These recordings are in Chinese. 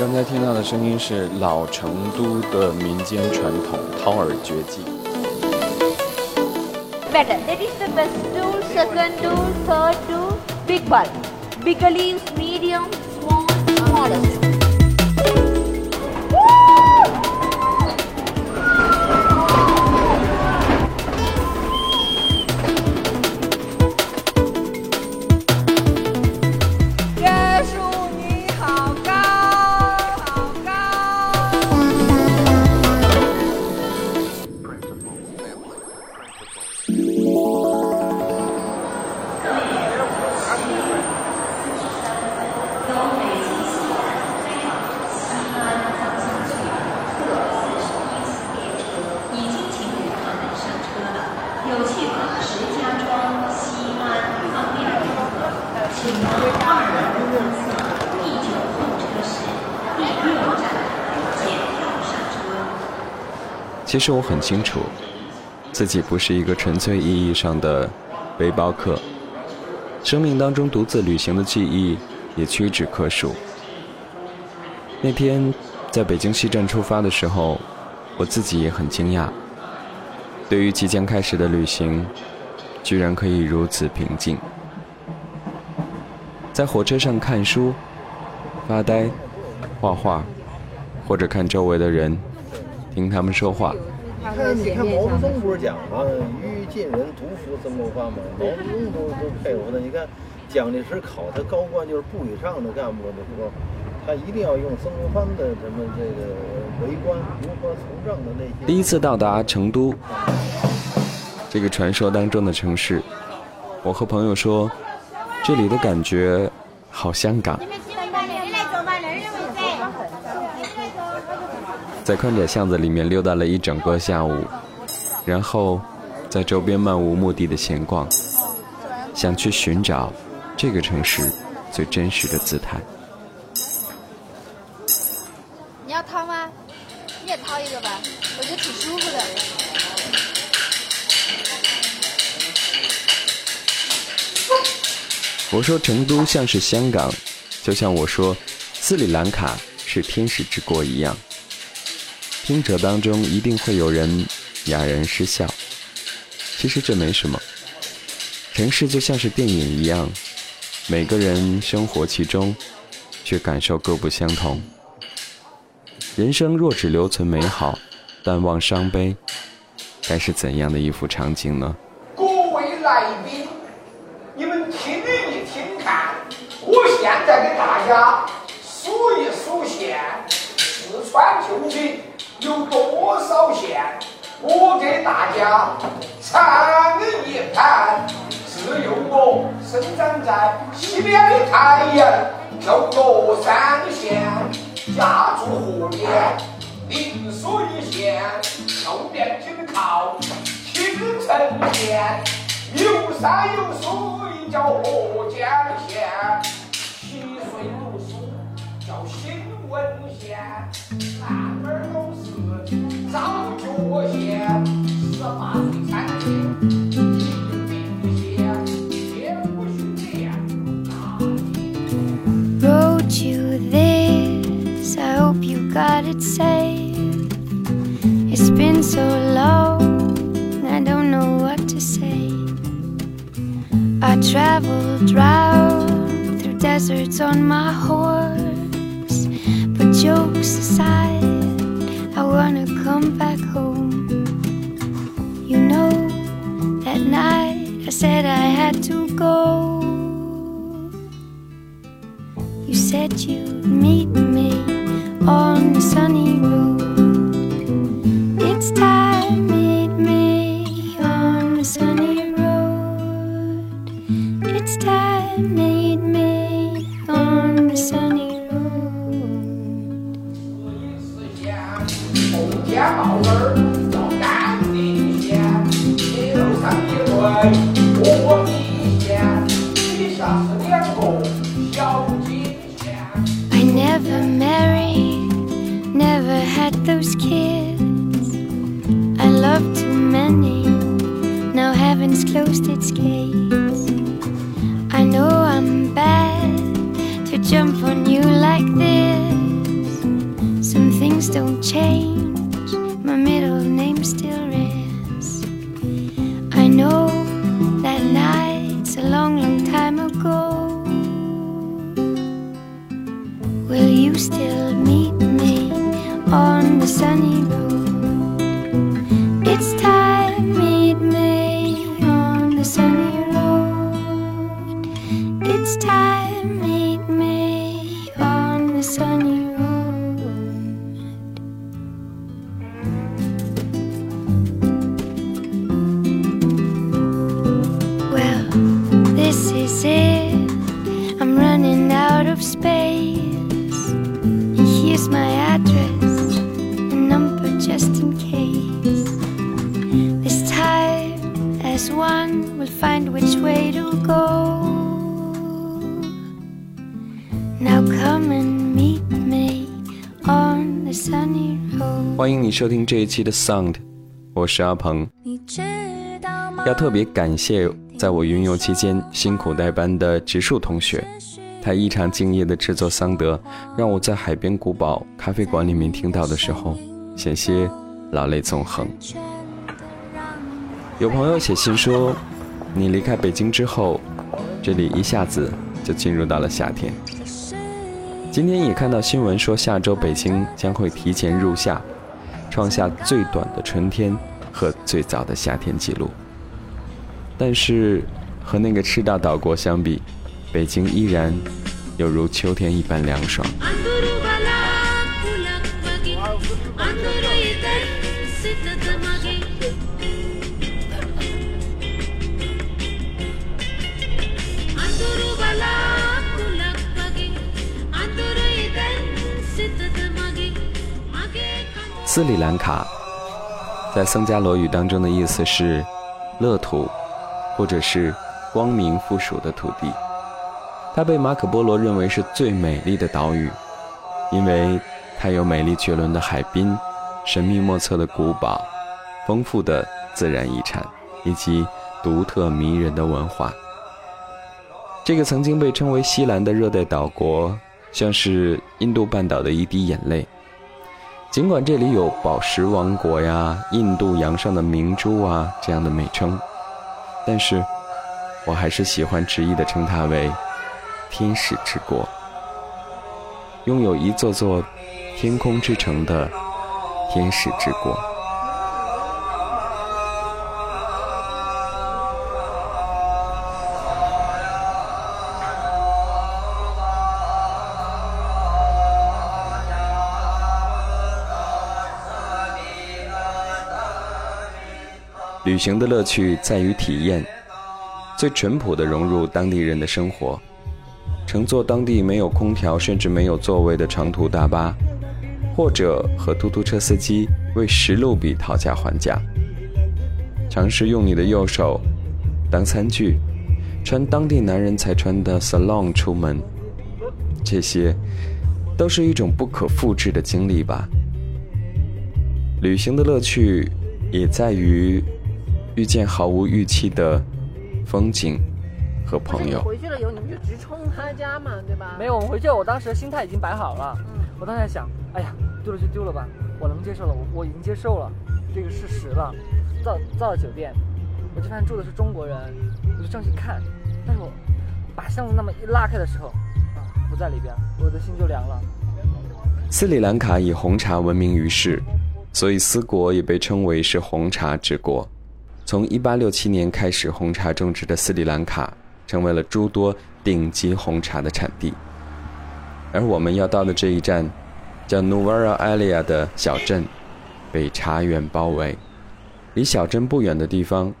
刚才听到的声音是老成都的民间传统掏耳绝技。Better. That is the best two, Second two, Third two, Big bulb. Bigger leaves. Medium. 其实我很清楚，自己不是一个纯粹意义上的背包客。生命当中独自旅行的记忆也屈指可数。那天在北京西站出发的时候，我自己也很惊讶。对于即将开始的旅行，居然可以如此平静。在火车上看书、发呆、画画，或者看周围的人，听他们说话。你看，你看毛泽东不是讲吗？于近人独服曾国藩嘛。毛泽东都都佩服他。你看，蒋介石考他高官，就是部以上的干部的时候，他一定要用曾国藩的什么这个为官如何从政的那些。第一次到达成都，这个传说当中的城市，我和朋友说，这里的感觉好香港。在宽窄巷子里面溜达了一整个下午，然后在周边漫无目的的闲逛，想去寻找这个城市最真实的姿态。你要掏吗？你也掏一个吧，我觉得挺舒服的。我说成都像是香港，就像我说斯里兰卡是天使之国一样。听者当中一定会有人哑然失笑，其实这没什么。城市就像是电影一样，每个人生活其中，却感受各不相同。人生若只留存美好，淡忘伤悲，该是怎样的一幅场景呢？各位来宾，你们听一听看，我现在给大家数一数线，四川究竟。有多少线？我给大家尝一盘。只有我生长在西边的太阳，叫乐山县，家住河边，另说一线，后边紧靠青城县，有山有水叫河江县，七岁读书叫新闻县，男儿都是。早脚先，十八岁参军，兵不闲，也不训练。Wrote you this, I hope you got it safe. It's been so long, I don't know what to say. I traveled round through deserts on my horse, but jokes aside, I wanna come back home. You know, that night I said I had to go. You said you'd meet me things don't change. My middle here's my address, a number just in case. This time, as one, we'll find which way to go. Now come and meet me on the sunny road. 欢迎你收听这一期的 Sound，我是阿鹏。要特别感谢在我云游期间辛苦代班的植树同学，他异常敬业的制作桑德，让我在海边古堡咖啡馆里面听到的时候，险些老泪纵横。有朋友写信说，你离开北京之后，这里一下子就进入到了夏天。今天也看到新闻说，下周北京将会提前入夏，创下最短的春天和最早的夏天记录。但是和那个赤道岛国相比，北京依然有如秋天一般凉爽。斯里兰卡在僧伽罗语当中的意思是乐土或者是光明附属的土地。它被马可波罗认为是最美丽的岛屿，因为它有美丽绝伦的海滨、神秘莫测的古堡、丰富的自然遗产以及独特迷人的文化。这个曾经被称为西兰的热带岛国，像是印度半岛的一滴眼泪。尽管这里有“宝石王国”呀、“印度洋上的明珠”啊这样的美称，但是我还是喜欢执意的称它为“天使之国”，拥有一座座天空之城的天使之国。旅行的乐趣在于体验，最淳朴的融入当地人的生活，乘坐当地没有空调甚至没有座位的长途大巴，或者和出租车司机为十卢比讨价还价，尝试用你的右手当餐具，穿当地男人才穿的 salon 出门，这些都是一种不可复制的经历吧。旅行的乐趣也在于遇见毫无预期的风景。和朋友。回去了以后，你们就直冲他家嘛，对吧？没有，我们回去，我当时心态已经摆好了。嗯我当时在想，哎呀，丢了就丢了吧，我能接受了，我我已经接受了这个事实了。到到了酒店，我就发现住的是中国人，我就上去看，但是我把箱子那么一拉开的时候，啊，不在里边，我的心就凉了。斯里兰卡以红茶闻名于世，所以斯国也被称为是红茶之国。从1867年开始，红茶种植的斯里兰卡成为了诸多顶级红茶的产地。而我们要到的这一站，叫 Nuwara Elia 的小镇，被茶园包围。离小镇不远的地方，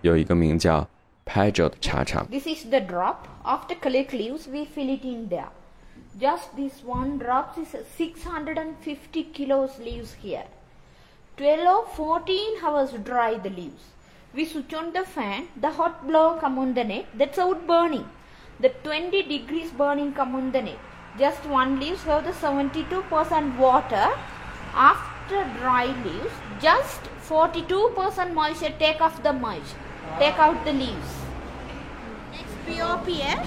有一个名叫 Pajo 的茶厂。This is the drop. After collect leaves, we fill it in there. Just this one drop is six hundred and fifty kilos leaves here. 12 or 14 hours dry the leaves. We switch on the fan, the hot blower come on the net, that's out burning. The 20 degrees burning come on the net. Just one leaves have the 72% water. After dry leaves, just 42% moisture, take off the moisture, take out the leaves. Next POPS, eh?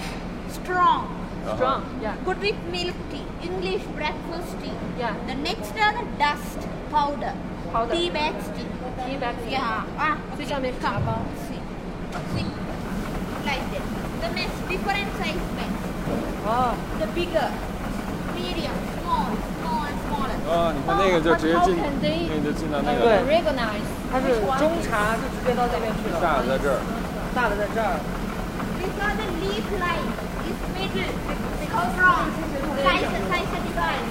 strong. Uh-huh. strong. Yeah. Put with milk tea, English breakfast tea. Yeah. The next are the dust powder, Powder. tea bags tea. Tea bag. Yeah. Ah, 最上面是茶包。 see, see, like that. The next different size bags. 哦， The bigger, medium, small, small and smaller. 啊，你看那个就直接进， How can they 那个就进到那呃个 recognize 它是中茶就直接到这边去了，大的在这儿，大的在这儿。 These are the leaf line. This middle, how brown, size, size divide.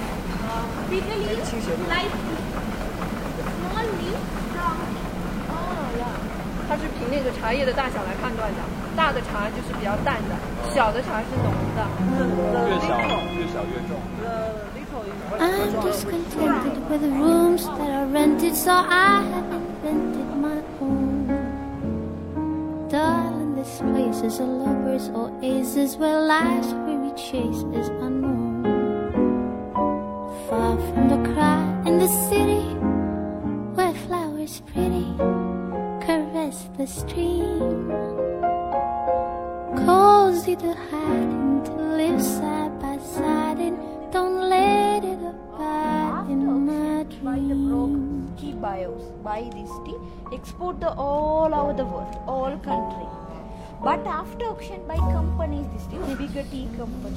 Bigger leaf, light leaf. Small leaf, strong leaf. 哦呀，它是凭那个茶叶的大小来判断的，大的茶就是比较淡的，小的茶是浓的。越小越小越重。I'm discontented with the rooms that are rented, so I haven't rented my own. Darling, this place is a lover's oasis where life's weary chase is unknown. Far from the crowd in the city, where flowers pretty caress the stream. Cozy to hide and to live side by side and don't let it abide in my Buy the broke dream. tea bios, buy this tea, export the all over the world, all country. But after auction by companies, this tea, bigger tea company,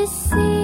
to see.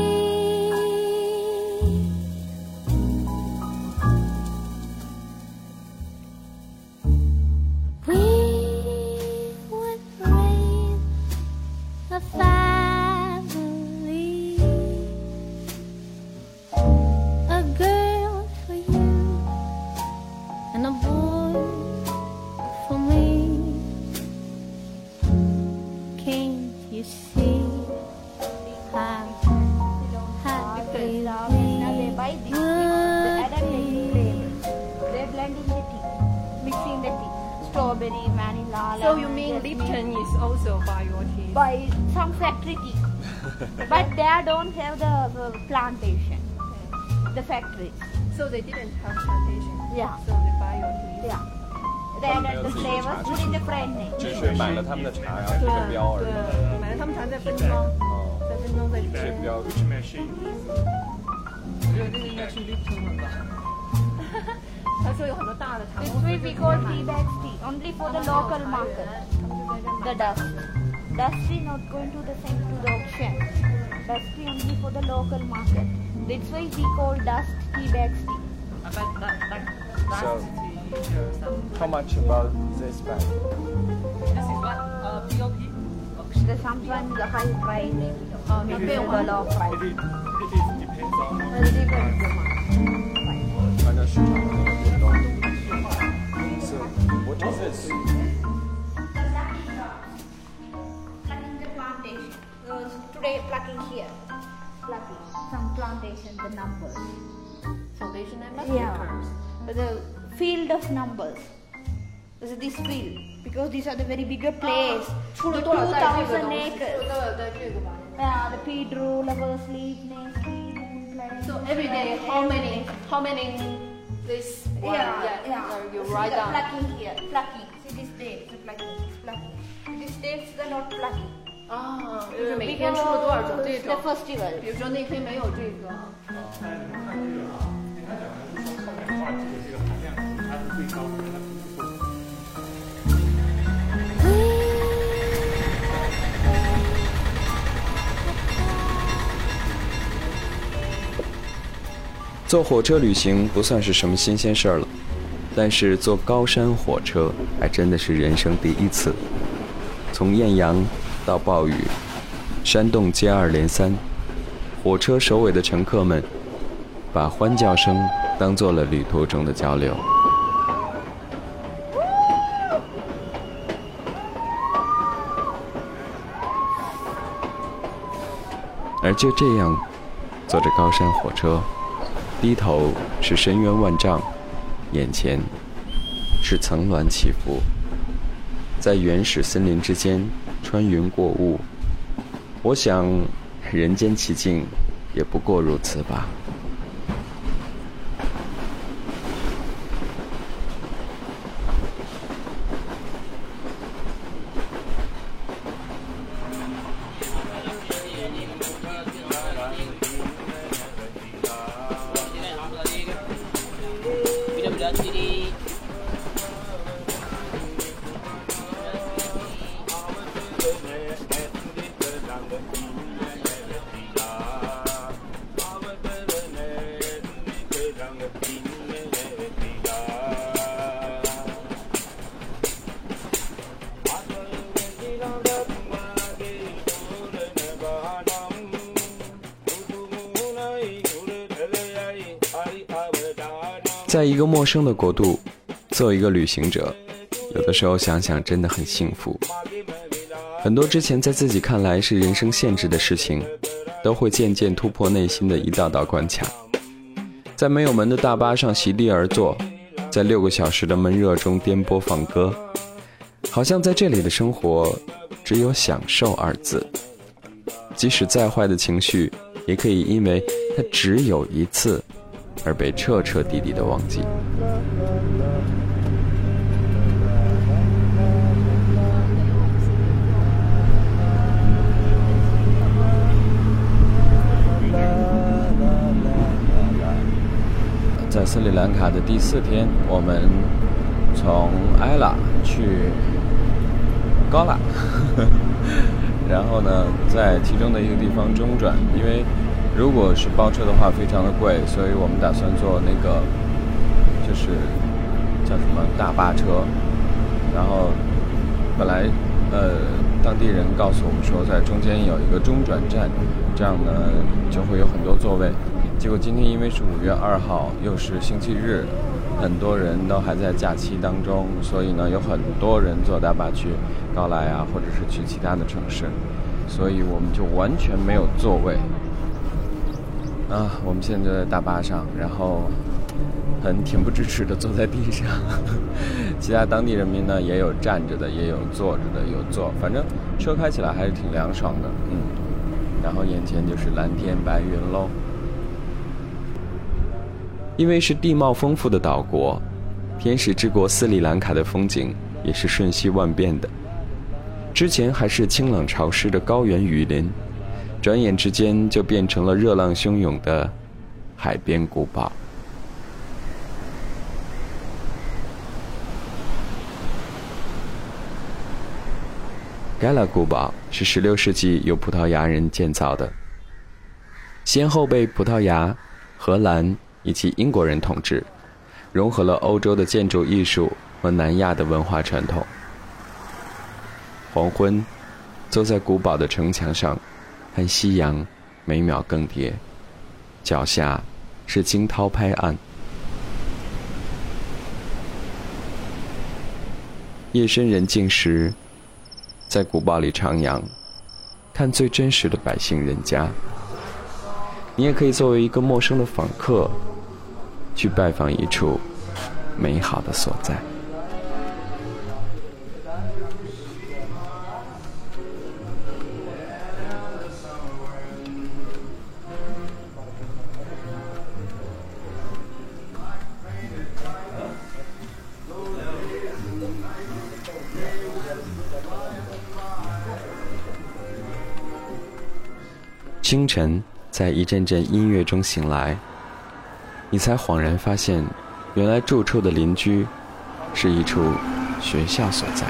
some factory tea. but they don't have the, the plantation, the factory. So they didn't have plantation. Yeah. So they buy your tea. Yeah. They added the flavors, put in the brand name. 只是买了他们的茶，然后这对个标而已。对，买了他们茶在分装，哦，在分装在里这面。标我觉得这个应该去 Lipton 了吧？他说有很多大的茶 This 公司 way we call tea bags tea, only for the local market. The dust. Dusty not going to the same to the auction. Dusty only for the local market. That's why we call dust tea bags tea. Uh, but that, that, so, uh, how much about this bag? This is what uh, POP. The sometimes the high price, uh, not the low price. It, is, it is depends on. It depends on. Right. So, what is this? plucking here. Plucking from plantation, the numbers. Foundation numbers? Yeah. But the field of numbers. This is this field. Because these are the very bigger place. Ah, the 2000 acres. Yeah, the Pedro, level Sleep, So every day, how many, how many this one? Yeah, yeah. yeah. You write down. Plucking here, plucking. See this day, the plucking, plucking. day dates are not plucking. 啊，就是 Uh, 每天出了多少种这 because 种 the？festival. 比如说那天没有这个，坐火车旅行不算是什么新鲜事儿了，但是坐高山火车还真的是人生第一次。从艳阳到暴雨，山洞接二连三，火车首尾的乘客们把欢叫声当做了旅途中的交流。而就这样，坐着高山火车，低头是深渊万丈，眼前是层峦起伏，在原始森林之间穿云过雾。我想，人间奇境也不过如此吧。一个陌生的国度，做一个旅行者，有的时候想想真的很幸福。很多之前在自己看来是人生限制的事情，都会渐渐突破内心的一道道关卡。在没有门的大巴上席地而坐，在六个小时的闷热中颠簸放歌，好像在这里的生活只有享受二字。即使再坏的情绪，也可以因为它只有一次，而被彻彻底底的忘记。在斯里兰卡的第四天，我们从埃拉去高拉，然后呢，在其中的一个地方中转，因为如果是包车的话非常的贵，所以我们打算坐那个就是叫什么大巴车，然后本来呃当地人告诉我们说在中间有一个中转站，这样呢就会有很多座位。结果今天因为是五月二号，又是星期日，很多人都还在假期当中，所以呢有很多人坐大巴去高莱啊，或者是去其他的城市，所以我们就完全没有座位。啊，我们现在就在大巴上，然后很恬不知耻的坐在地上。其他当地人民呢，也有站着的，也有坐着的，有坐，反正车开起来还是挺凉爽的，嗯。然后眼前就是蓝天白云喽。因为是地貌丰富的岛国，天使之国斯里兰卡的风景也是瞬息万变的。之前还是清冷潮湿的高原雨林，转眼之间就变成了热浪汹涌的海边古堡。盖拉古堡是16世纪由葡萄牙人建造的，先后被葡萄牙、荷兰以及英国人统治，融合了欧洲的建筑艺术和南亚的文化传统。黄昏，坐在古堡的城墙上，看夕阳每秒更迭，脚下是惊涛拍岸。夜深人静时，在古堡里徜徉，看最真实的百姓人家。你也可以作为一个陌生的访客，去拜访一处美好的所在。清晨，在一阵阵音乐中醒来，你才恍然发现，原来住处的邻居是一处学校所在。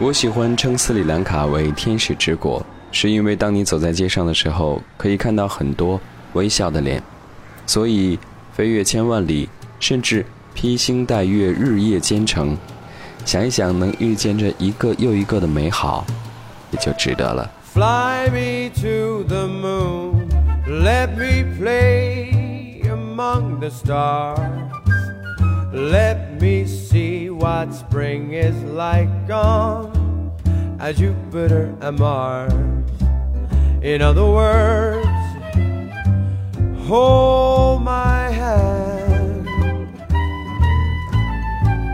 我喜欢称斯里兰卡为天使之国，是因为当你走在街上的时候，可以看到很多微笑的脸，所以飞越千万里，甚至披星戴月、日夜兼程，想一想能遇见这一个又一个的美好，也就值得了。 Fly me to the moon, let me play among the stars. Let me see what spring is like on a Jupiter and Mars. In other words, hold my hand.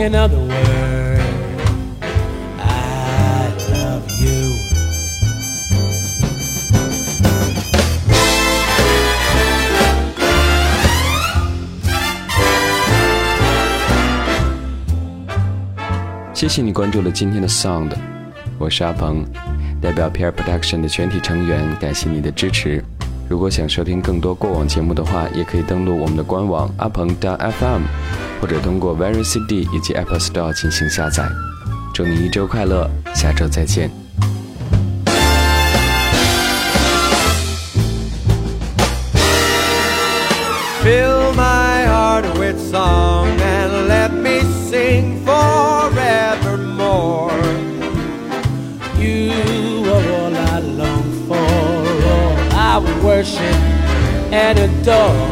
In other words, I love you. 谢谢你关注了今天的 Sound，我是阿鹏，代表 Peer Production 的全体成员，感谢你的支持。如果想收听更多过往节目的话，也可以登录我们的官网阿鹏 FM，或者通过 Very CD 以及 Apple Store 进行下载。祝你一周快乐，下周再见。Fill my heart with song and let me sing forevermore. You are all I long for, all I worship and adore.